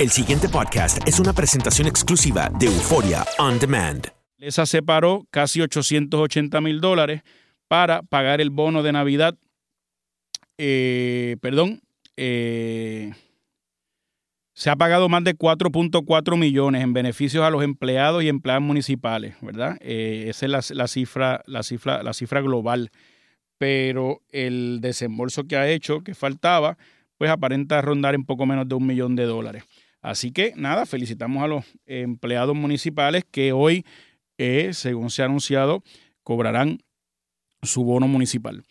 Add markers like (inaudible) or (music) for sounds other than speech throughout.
El siguiente podcast es una presentación exclusiva de Euforia On Demand. Esa separó casi 880 mil dólares para pagar el bono de Navidad. Eh, perdón. eh, se ha pagado más de 4.4 millones en beneficios a los empleados y empleados municipales, ¿verdad? Eh, esa es la, la cifra, la, cifra, la cifra global. Pero el desembolso que ha hecho, que faltaba, pues aparenta rondar en poco menos de un millón de dólares. Así que nada, felicitamos a los empleados municipales que hoy, eh, según se ha anunciado, cobrarán su bono municipal,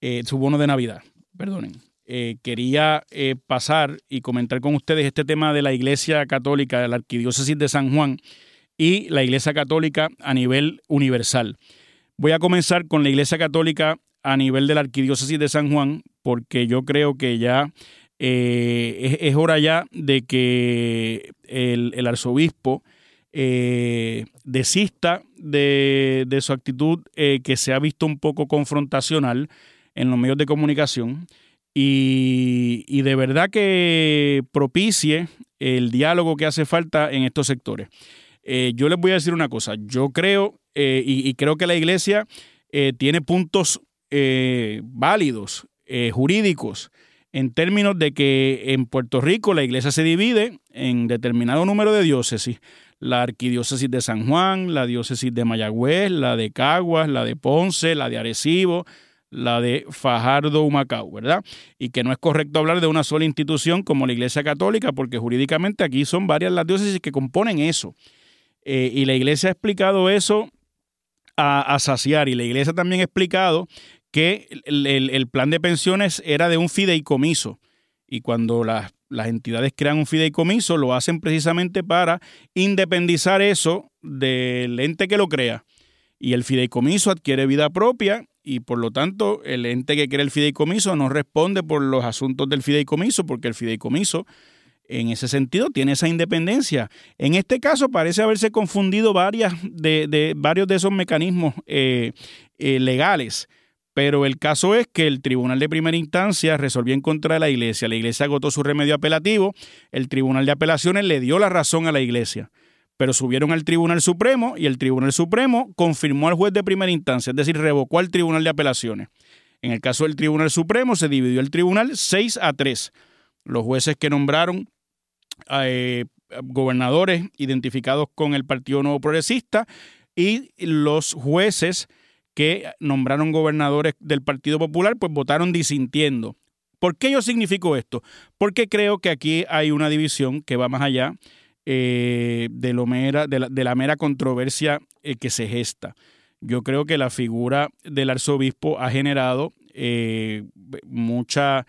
eh, su bono de Navidad, perdonen. Eh, quería pasar y comentar con ustedes este tema de la Iglesia Católica, de la Arquidiócesis de San Juan y la Iglesia Católica a nivel universal. Voy a comenzar con la Iglesia Católica a nivel de la Arquidiócesis de San Juan, porque yo creo que ya eh, es, hora ya de que el, arzobispo eh, desista de, de su actitud eh, que se ha visto un poco confrontacional en los medios de comunicación y, y de verdad que propicie el diálogo que hace falta en estos sectores. Yo les voy a decir una cosa, yo creo y, creo que la iglesia tiene puntos válidos, jurídicos, en términos de que en Puerto Rico la iglesia se divide en determinado número de diócesis. La arquidiócesis de San Juan, la diócesis de Mayagüez, la de Caguas, la de Ponce, la de Arecibo, la de Fajardo Humacao, ¿verdad? Y que no es correcto hablar de una sola institución como la Iglesia Católica, porque jurídicamente aquí son varias las diócesis que componen eso. Eh, y la Iglesia ha explicado eso a, a saciar, y la Iglesia también ha explicado que el, el- plan de pensiones era de un fideicomiso. Y cuando las, las entidades crean un fideicomiso, lo hacen precisamente para independizar eso del ente que lo crea. Y el fideicomiso adquiere vida propia y por lo tanto el ente que crea el fideicomiso no responde por los asuntos del fideicomiso porque el fideicomiso en ese sentido tiene esa independencia. En este caso parece haberse confundido varias de, de- varios de esos mecanismos eh, eh, legales. Pero el caso es que el tribunal de primera instancia resolvió en contra de la iglesia. La iglesia agotó su remedio apelativo. El tribunal de apelaciones le dio la razón a la iglesia. Pero subieron al tribunal supremo y el tribunal supremo confirmó al juez de primera instancia, es decir, revocó al tribunal de apelaciones. En el caso del tribunal supremo se dividió el tribunal 6 a 3. Los jueces que nombraron eh, gobernadores identificados con el Partido Nuevo Progresista y los jueces que nombraron gobernadores del Partido Popular, pues votaron disintiendo. ¿Por qué yo significo esto? Porque creo que aquí hay una división que va más allá eh, de, lo mera, de, la, mera controversia eh, que se gesta. Yo creo que la figura del arzobispo ha generado eh, mucha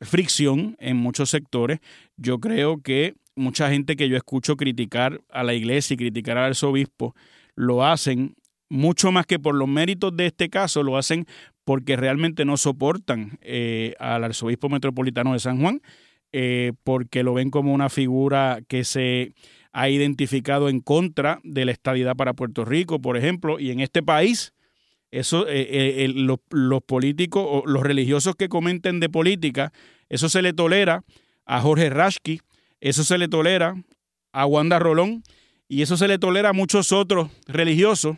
fricción en muchos sectores. Yo creo que mucha gente que yo escucho criticar a la iglesia y criticar al arzobispo lo hacen mucho más que por los méritos de este caso, lo hacen porque realmente no soportan eh, al arzobispo metropolitano de San Juan, eh, porque lo ven como una figura que se ha identificado en contra de la estadidad para Puerto Rico, por ejemplo, y en este país, eso, eh, los, los políticos o los religiosos que comenten de política, eso se le tolera a Jorge Rashki, eso se le tolera a Wanda Rolón y eso se le tolera a muchos otros religiosos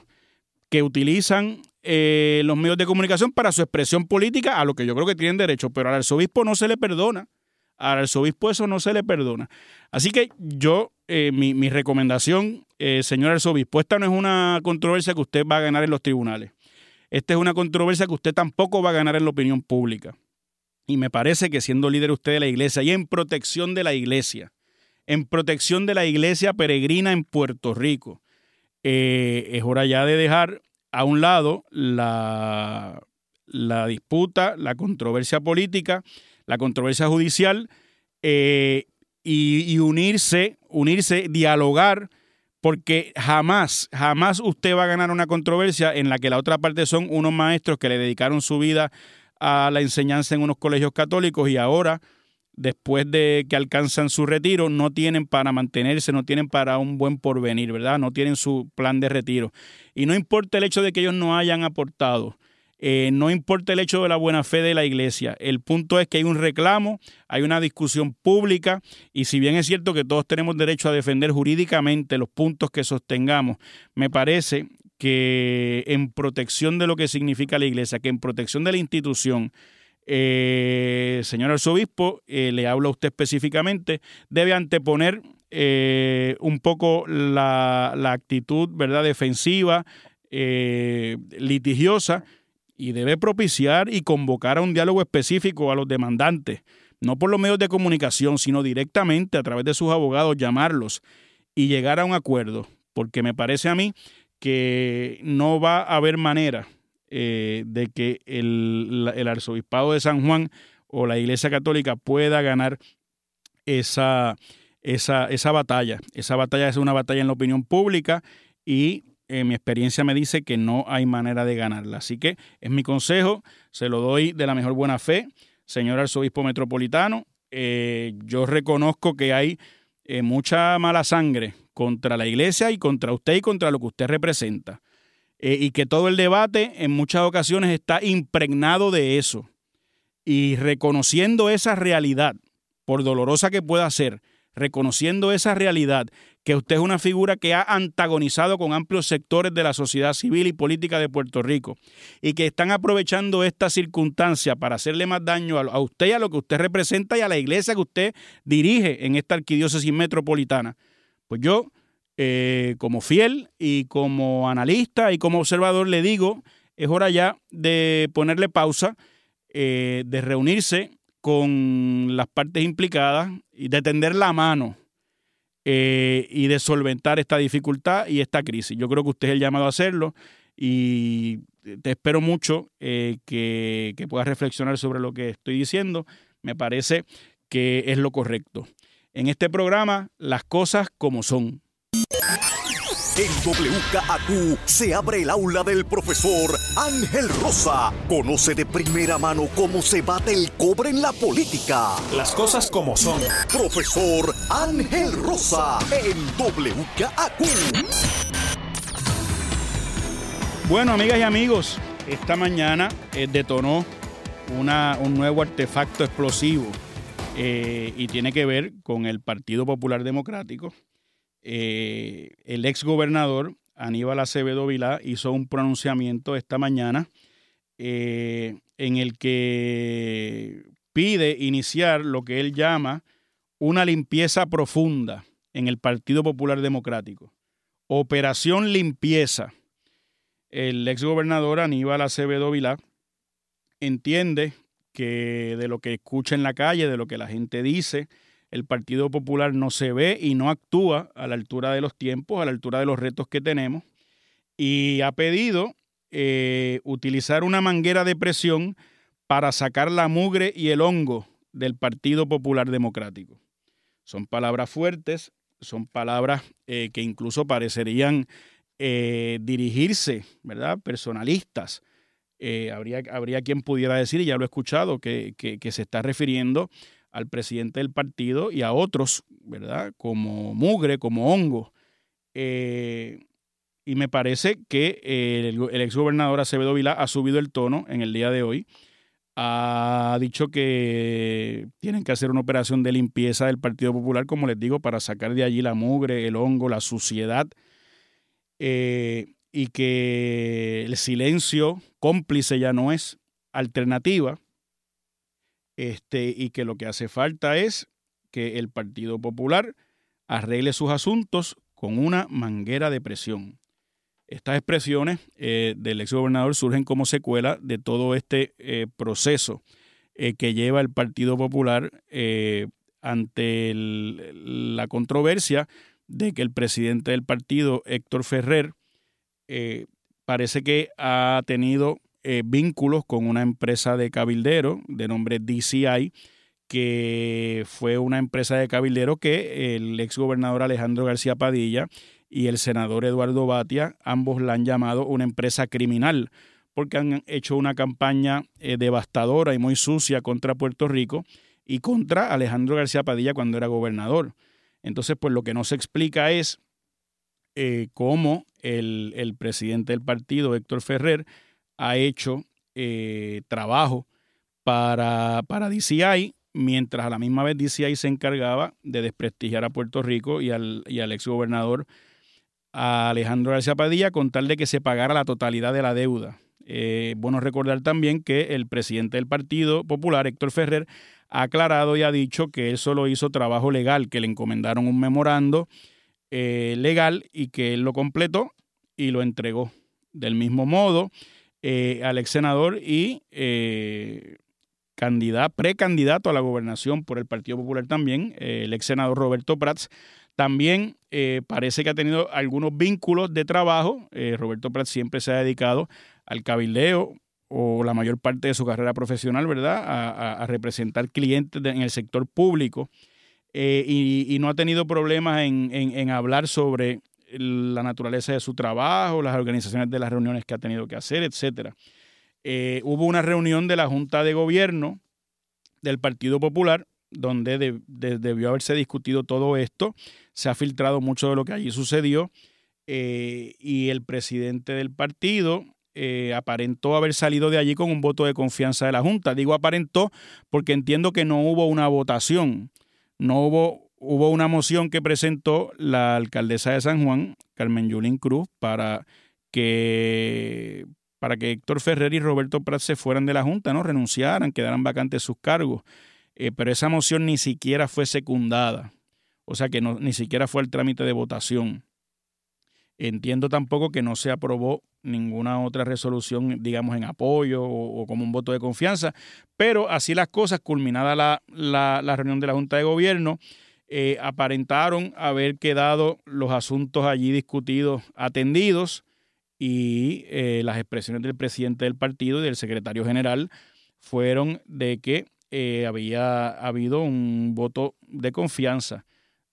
que utilizan eh, los medios de comunicación para su expresión política, a lo que yo creo que tienen derecho, pero al arzobispo no se le perdona. Al arzobispo eso no se le perdona. Así que yo, eh, mi, recomendación, eh, señor arzobispo, esta no es una controversia que usted va a ganar en los tribunales. Esta es una controversia que usted tampoco va a ganar en la opinión pública. Y me parece que siendo líder usted de la iglesia y en protección de la iglesia, en protección de la iglesia peregrina en Puerto Rico, eh, es hora ya de dejar a un lado la, la disputa, la controversia política, la controversia judicial eh, y, unirse, unirse, dialogar, porque jamás, jamás usted va a ganar una controversia en la que la otra parte son unos maestros que le dedicaron su vida a la enseñanza en unos colegios católicos y ahora después de que alcanzan su retiro, no tienen para mantenerse, no tienen para un buen porvenir, ¿verdad? No tienen su plan de retiro. Y no importa el hecho de que ellos no hayan aportado, eh, no importa el hecho de la buena fe de la iglesia, el punto es que hay un reclamo, hay una discusión pública y si bien es cierto que todos tenemos derecho a defender jurídicamente los puntos que sostengamos, me parece que en protección de lo que significa la iglesia, que en protección de la institución, eh, señor arzobispo, eh, le hablo a usted específicamente, debe anteponer eh, un poco la, actitud ¿verdad? defensiva, litigiosa, y debe propiciar y convocar a un diálogo específico a los demandantes, no por los medios de comunicación, sino directamente a través de sus abogados, llamarlos y llegar a un acuerdo, porque me parece a mí que no va a haber manera eh, de que el, arzobispado de San Juan o la Iglesia Católica pueda ganar esa, esa, esa batalla. Esa batalla es una batalla en la opinión pública y eh, mi experiencia me dice que no hay manera de ganarla. Así que es mi consejo, se lo doy de la mejor buena fe, señor arzobispo metropolitano. Eh, yo reconozco que hay mucha mala sangre contra la iglesia y contra usted y contra lo que usted representa. Eh, y que todo el debate en muchas ocasiones está impregnado de eso. Y reconociendo esa realidad, por dolorosa que pueda ser, reconociendo esa realidad, que usted es una figura que ha antagonizado con amplios sectores de la sociedad civil y política de Puerto Rico y que están aprovechando esta circunstancia para hacerle más daño a usted y a lo que usted representa y a la iglesia que usted dirige en esta arquidiócesis metropolitana. Pues yo eh, como fiel y como analista y como observador le digo, es hora ya de ponerle pausa, eh, de reunirse con las partes implicadas y de tender la mano eh, y de solventar esta dificultad y esta crisis. Yo creo que usted es el llamado a hacerlo y te espero mucho que, que puedas reflexionar sobre lo que estoy diciendo. Me parece que es lo correcto. En este programa, las cosas como son. En WKAQ se abre el aula del profesor Ángel Rosa. Conoce de primera mano cómo se bate el cobre en la política. Las cosas como son. Profesor Ángel Rosa en WKAQ. Bueno, amigas y amigos, esta mañana eh, detonó una, un nuevo artefacto explosivo eh, y tiene que ver con el Partido Popular Democrático eh, el ex gobernador Aníbal Acevedo Vilá hizo un pronunciamiento esta mañana eh, en el que pide iniciar lo que él llama una limpieza profunda en el Partido Popular Democrático. Operación limpieza. El ex gobernador Aníbal Acevedo Vilá entiende que de lo que escucha en la calle, de lo que la gente dice, el Partido Popular no se ve y no actúa a la altura de los tiempos, a la altura de los retos que tenemos, y ha pedido eh, utilizar una manguera de presión para sacar la mugre y el hongo del Partido Popular Democrático. Son palabras fuertes, son palabras eh, que incluso parecerían eh, dirigirse, ¿verdad? Personalistas. habría, habría quien pudiera decir, y ya lo he escuchado, que, que se está refiriendo al presidente del partido y a otros, ¿verdad? Como mugre, como hongo. Eh, y me parece que el, el exgobernador Acevedo Vilá ha subido el tono en el día de hoy. Ha dicho que tienen que hacer una operación de limpieza del Partido Popular, como les digo, para sacar de allí la mugre, el hongo, la suciedad. Eh, y que el silencio cómplice ya no es alternativa, este, y que lo que hace falta es que el Partido Popular arregle sus asuntos con una manguera de presión. Estas expresiones eh, del exgobernador surgen como secuela de todo este eh, proceso eh, que lleva el Partido Popular ante la controversia de que el presidente del partido, Héctor Ferrer, parece que ha tenido eh, vínculos con una empresa de cabildero de nombre DCI, que fue una empresa de cabildero que el exgobernador Alejandro García Padilla y el senador Eduardo Batia, ambos la han llamado una empresa criminal, porque han hecho una campaña eh, devastadora y muy sucia contra Puerto Rico y contra Alejandro García Padilla cuando era gobernador. Entonces, pues lo que no se explica es eh, cómo el, el presidente del partido, Héctor Ferrer, ha hecho eh, trabajo para, para DCI, mientras a la misma vez DCI se encargaba de desprestigiar a Puerto Rico y al, y al exgobernador Alejandro García Padilla con tal de que se pagara la totalidad de la deuda. Eh, bueno recordar también que el presidente del Partido Popular, Héctor Ferrer, ha aclarado y ha dicho que él solo hizo trabajo legal, que le encomendaron un memorando eh, legal y que él lo completó y lo entregó. Del mismo modo, eh, al ex senador y eh, candidato, precandidato a la gobernación por el Partido Popular también, eh, el ex senador Roberto Prats. También parece que ha tenido algunos vínculos de trabajo. Roberto Prats siempre se ha dedicado al cabildeo o la mayor parte de su carrera profesional, ¿verdad?, a, representar clientes en el sector público. y, no ha tenido problemas en hablar sobre la naturaleza de su trabajo, las organizaciones de las reuniones que ha tenido que hacer, etcétera. Eh, hubo una reunión de la Junta de Gobierno del Partido Popular donde debió haberse discutido todo esto. Se ha filtrado mucho de lo que allí sucedió eh, y el presidente del partido eh, aparentó haber salido de allí con un voto de confianza de la Junta. Digo aparentó porque entiendo que no hubo una votación, no hubo hubo una moción que presentó la alcaldesa de San Juan, Carmen Yulín Cruz, para que, para que Héctor Ferrer y Roberto Prat se fueran de la Junta, ¿no? Renunciaran, quedaran vacantes sus cargos. Eh, pero esa moción ni siquiera fue secundada. O sea que no, ni siquiera fue el trámite de votación. Entiendo tampoco que no se aprobó ninguna otra resolución, digamos, en apoyo o, como un voto de confianza, pero así las cosas, culminada la, la, la reunión de la Junta de Gobierno, eh, aparentaron haber quedado los asuntos allí discutidos atendidos y eh, las expresiones del presidente del partido y del secretario general fueron de que eh, había habido un voto de confianza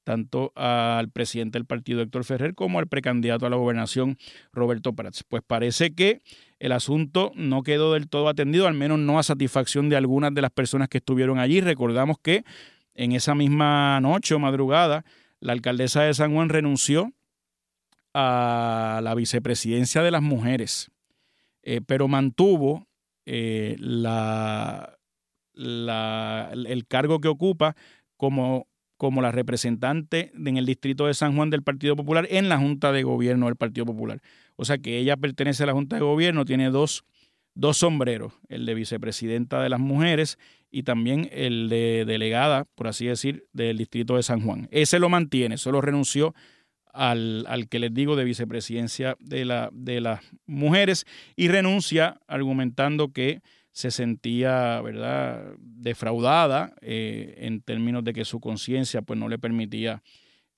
tanto al presidente del partido Héctor Ferrer como al precandidato a la gobernación Roberto Prats. Pues parece que el asunto no quedó del todo atendido, al menos no a satisfacción de algunas de las personas que estuvieron allí. Recordamos que en esa misma noche o madrugada, la alcaldesa de San Juan renunció a la vicepresidencia de las mujeres, eh, pero mantuvo eh, el cargo que ocupa como, como la representante en el distrito de San Juan del Partido Popular en la Junta de Gobierno del Partido Popular. O sea que ella pertenece a la Junta de Gobierno, tiene dos dos sombreros, el de vicepresidenta de las mujeres y también el de delegada, por así decir, del distrito de San Juan. Ese lo mantiene, solo renunció al, al que les digo de vicepresidencia de, la, de las mujeres y renuncia argumentando que se sentía, ¿verdad?, defraudada eh, en términos de que su conciencia pues no le permitía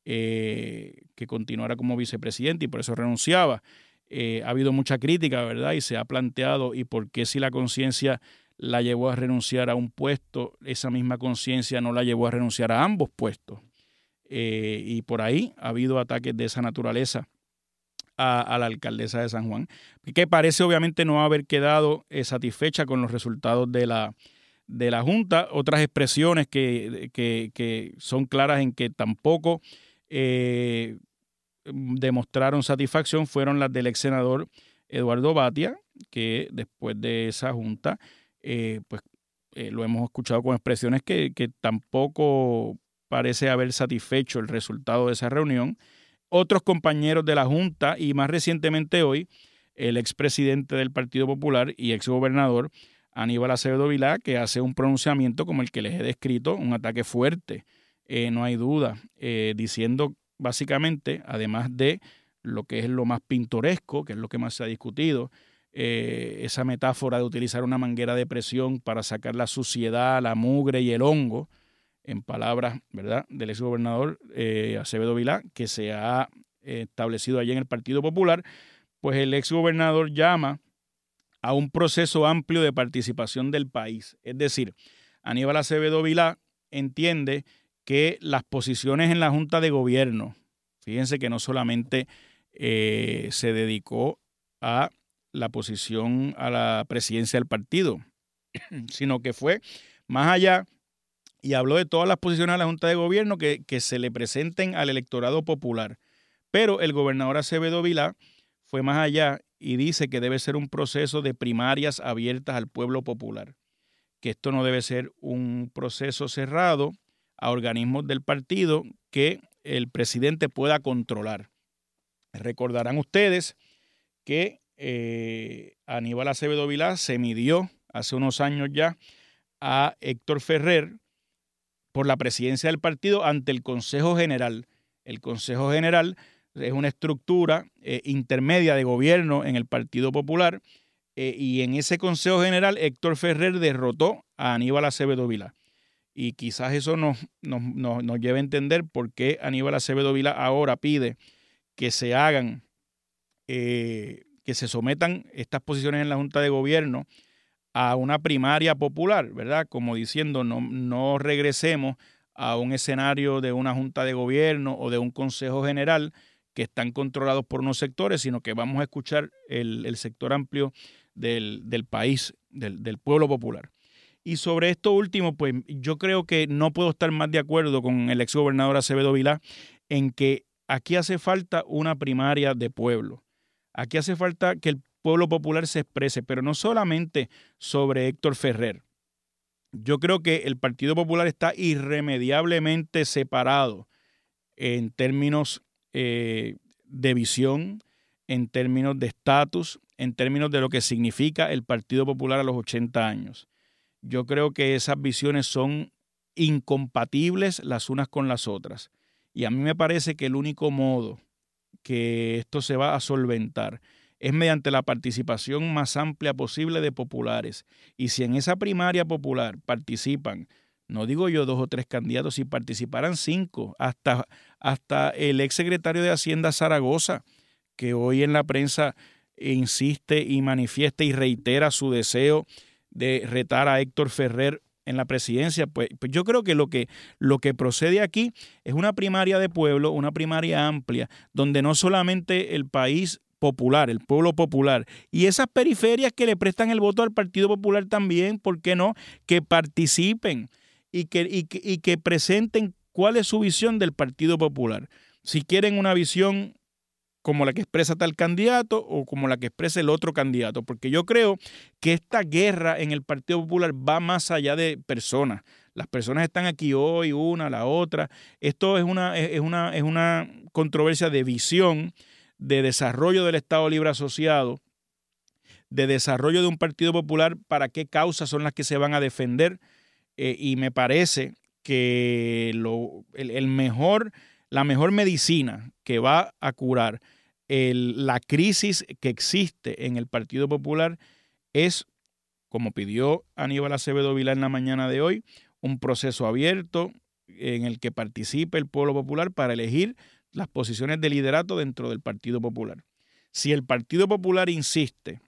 eh, que continuara como vicepresidente y por eso renunciaba. Eh, ha habido mucha crítica, ¿verdad? Y se ha planteado, ¿y por qué si la conciencia la llevó a renunciar a un puesto, esa misma conciencia no la llevó a renunciar a ambos puestos? y por ahí ha habido ataques de esa naturaleza a, la alcaldesa de San Juan, que parece obviamente no haber quedado eh, satisfecha con los resultados de la, de la Junta. Otras expresiones que, que, son claras en que tampoco eh, demostraron satisfacción fueron las del ex senador Eduardo Batia, que después de esa Junta, eh, pues lo hemos escuchado con expresiones que, tampoco parece haber satisfecho el resultado de esa reunión. Otros compañeros de la Junta y más recientemente hoy el expresidente del Partido Popular y exgobernador Aníbal Acevedo Vilá, que hace un pronunciamiento como el que les he descrito, un ataque fuerte, eh, no hay duda, eh, diciendo básicamente, además de lo que es lo más pintoresco, que es lo que más se ha discutido, eh, esa metáfora de utilizar una manguera de presión para sacar la suciedad, la mugre y el hongo, en palabras ¿verdad? del exgobernador eh, Acevedo Vilá, que se ha establecido allí en el Partido Popular, pues el exgobernador llama a un proceso amplio de participación del país. Es decir, Aníbal Acevedo Vilá entiende que las posiciones en la Junta de Gobierno, fíjense que no solamente eh, se dedicó a la posición a la presidencia del partido, (clears throat) sino que fue más allá y habló de todas las posiciones de la Junta de Gobierno que, se le presenten al electorado popular. Pero el gobernador Acevedo Vilá fue más allá y dice que debe ser un proceso de primarias abiertas al pueblo popular, que esto no debe ser un proceso cerrado a organismos del partido que el presidente pueda controlar. Recordarán ustedes que eh, Aníbal Acevedo Vilá se midió hace unos años ya a Héctor Ferrer, por la presidencia del partido ante el Consejo General. El Consejo General es una estructura eh, intermedia de gobierno en el Partido Popular eh, y en ese Consejo General Héctor Ferrer derrotó a Aníbal Acevedo Vila. Y quizás eso nos, nos, nos, lleve a entender por qué Aníbal Acevedo Vila ahora pide que se hagan, eh, que se sometan estas posiciones en la Junta de Gobierno a una primaria popular, ¿verdad? Como diciendo, no, no regresemos a un escenario de una junta de gobierno o de un consejo general que están controlados por unos sectores, sino que vamos a escuchar el, sector amplio del, país, del, del, pueblo popular. Y sobre esto último, pues yo creo que no puedo estar más de acuerdo con el exgobernador Acevedo Vilá en que aquí hace falta una primaria de pueblo. Aquí hace falta que el pueblo popular se exprese, pero no solamente sobre Héctor Ferrer. Yo creo que el Partido Popular está irremediablemente separado en términos eh, de visión, en términos de estatus, en términos de lo que significa el Partido Popular a los 80 años. Yo creo que esas visiones son incompatibles las unas con las otras. Y a mí me parece que el único modo que esto se va a solventar es mediante la participación más amplia posible de populares. Y si en esa primaria popular participan, no digo yo dos o tres candidatos, si participaran cinco, hasta, hasta el ex secretario de Hacienda Zaragoza, que hoy en la prensa insiste y manifiesta y reitera su deseo de retar a Héctor Ferrer en la presidencia, pues, pues, yo creo que lo, que lo que procede aquí es una primaria de pueblo, una primaria amplia, donde no solamente el país popular, el pueblo popular. Y esas periferias que le prestan el voto al Partido Popular también, ¿por qué no? Que participen y que, y que, presenten cuál es su visión del Partido Popular. Si quieren una visión como la que expresa tal candidato o como la que expresa el otro candidato, porque yo creo que esta guerra en el Partido Popular va más allá de personas. Las personas están aquí hoy, una, la otra. Esto es una, es una, es una controversia de visión de desarrollo del Estado Libre Asociado, de desarrollo de un Partido Popular, para qué causas son las que se van a defender. Eh, y me parece que lo, el, mejor, la mejor medicina que va a curar la crisis que existe en el Partido Popular es como pidió Aníbal Acevedo Vilá en la mañana de hoy, un proceso abierto en el que participe el pueblo popular para elegir las posiciones de liderato dentro del Partido Popular. Si el Partido Popular insiste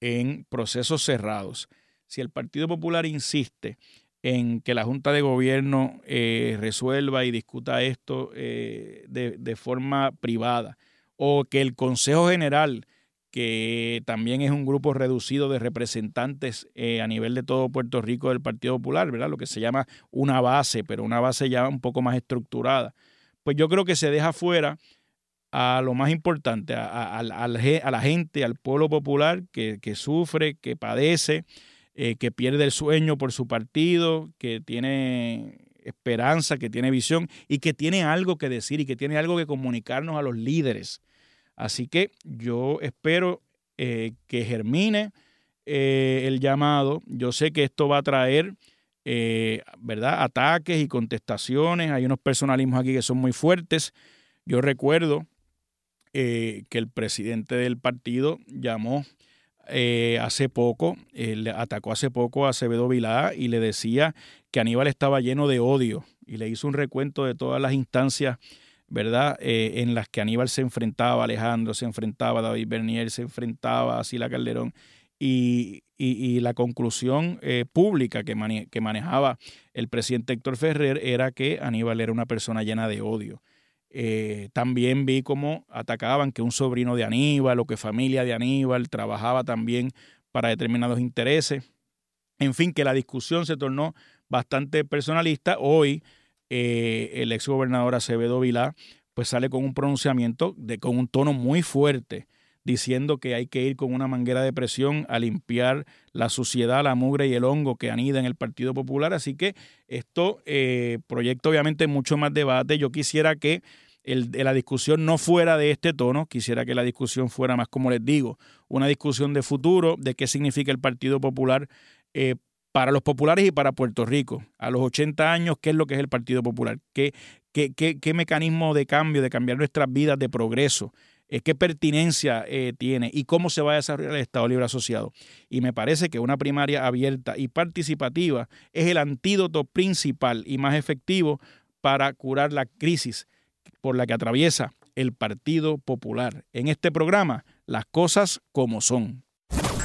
en procesos cerrados, si el Partido Popular insiste en que la Junta de Gobierno eh, resuelva y discuta esto eh, de, forma privada, o que el Consejo General, que también es un grupo reducido de representantes eh, a nivel de todo Puerto Rico del Partido Popular, ¿verdad? Lo que se llama una base, pero una base ya un poco más estructurada. Pues yo creo que se deja fuera a lo más importante, a, la gente, al pueblo popular que, sufre, que padece, eh, que pierde el sueño por su partido, que tiene esperanza, que tiene visión y que tiene algo que decir y que tiene algo que comunicarnos a los líderes. Así que yo espero eh, que germine eh, el llamado. Yo sé que esto va a traer ¿verdad? ataques y contestaciones. Hay unos personalismos aquí que son muy fuertes. Yo recuerdo que el presidente del partido llamó eh, hace poco, le atacó hace poco a Acevedo Vilá y le decía que Aníbal estaba lleno de odio y le hizo un recuento de todas las instancias, ¿verdad?, eh, en las que Aníbal se enfrentaba, Alejandro se enfrentaba, David Bernier se enfrentaba Sila Calderón. Y, la conclusión eh, pública que, que manejaba el presidente Héctor Ferrer era que Aníbal era una persona llena de odio. Eh, también vi cómo atacaban que un sobrino de Aníbal o que familia de Aníbal trabajaba también para determinados intereses. En fin, que la discusión se tornó bastante personalista. Hoy eh, el ex gobernador Acevedo Vilá pues sale con un pronunciamiento de, con un tono muy fuerte diciendo que hay que ir con una manguera de presión a limpiar la suciedad, la mugre y el hongo que anida en el Partido Popular. Así que esto eh, proyecta obviamente mucho más debate. Yo quisiera que el, la discusión no fuera de este tono, quisiera que la discusión fuera más, como les digo, una discusión de futuro, de qué significa el Partido Popular eh, para los populares y para Puerto Rico. A los 80 años, ¿qué es lo que es el Partido Popular? ¿Qué, qué, qué, qué mecanismo de cambio, de cambiar nuestras vidas, de progreso? Eh, qué pertinencia eh, tiene y cómo se va a desarrollar el Estado Libre Asociado. Y me parece que una primaria abierta y participativa es el antídoto principal y más efectivo para curar la crisis por la que atraviesa el Partido Popular. En este programa, las cosas como son.